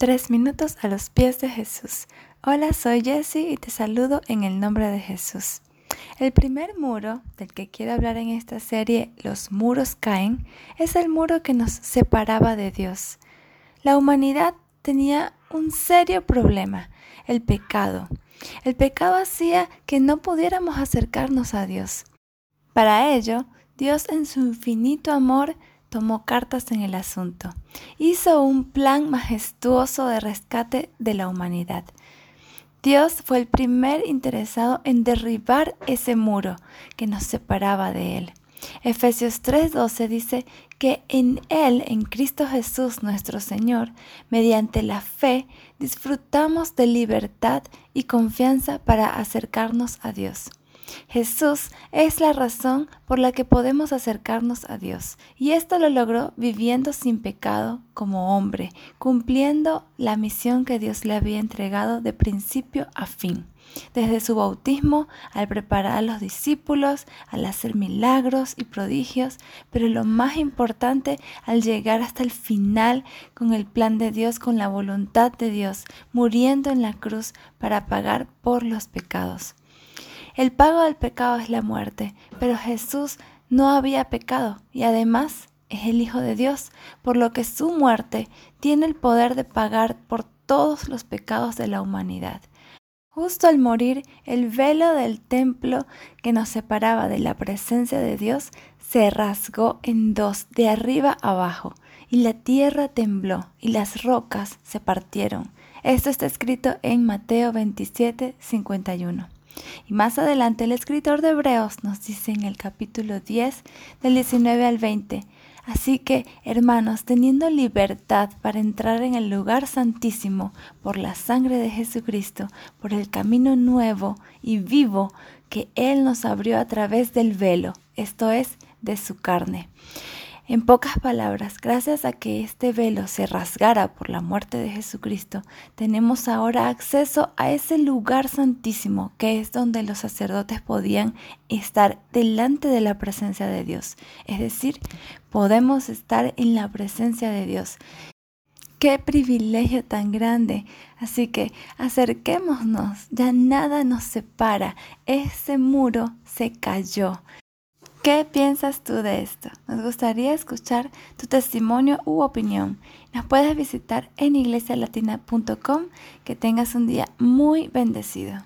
Tres minutos a los pies de Jesús. Hola, soy Jessie y te saludo en el nombre de Jesús. El primer muro del que quiero hablar en esta serie, Los muros caen, es el muro que nos separaba de Dios. La humanidad tenía un serio problema, el pecado. El pecado hacía que no pudiéramos acercarnos a Dios. Para ello, Dios en su infinito amor tomó cartas en el asunto. Hizo un plan majestuoso de rescate de la humanidad. Dios fue el primer interesado en derribar ese muro que nos separaba de Él. Efesios 3:12 dice que en Él, en Cristo Jesús nuestro Señor, mediante la fe, disfrutamos de libertad y confianza para acercarnos a Dios. Jesús es la razón por la que podemos acercarnos a Dios, y esto lo logró viviendo sin pecado como hombre, cumpliendo la misión que Dios le había entregado de principio a fin. Desde su bautismo, al preparar a los discípulos, al hacer milagros y prodigios, pero lo más importante, al llegar hasta el final con el plan de Dios, con la voluntad de Dios, muriendo en la cruz para pagar por los pecados. El pago del pecado es la muerte, pero Jesús no había pecado y además es el Hijo de Dios, por lo que su muerte tiene el poder de pagar por todos los pecados de la humanidad. Justo al morir, el velo del templo que nos separaba de la presencia de Dios se rasgó en dos, de arriba abajo, y la tierra tembló y las rocas se partieron. Esto está escrito en Mateo 27, 51. Y más adelante el escritor de Hebreos nos dice en el capítulo 10 del 19 al 20, Así que, hermanos, teniendo libertad para entrar en el lugar santísimo por la sangre de Jesucristo, por el camino nuevo y vivo que Él nos abrió a través del velo, esto es, de su carne. En pocas palabras, gracias a que este velo se rasgara por la muerte de Jesucristo, tenemos ahora acceso a ese lugar santísimo que es donde los sacerdotes podían estar delante de la presencia de Dios. Es decir, podemos estar en la presencia de Dios. Qué privilegio tan grande. Así que acerquémonos, ya nada nos separa. Ese muro se cayó. ¿Qué piensas tú de esto? Nos gustaría escuchar tu testimonio u opinión. Nos puedes visitar en iglesialatina.com. Que tengas un día muy bendecido.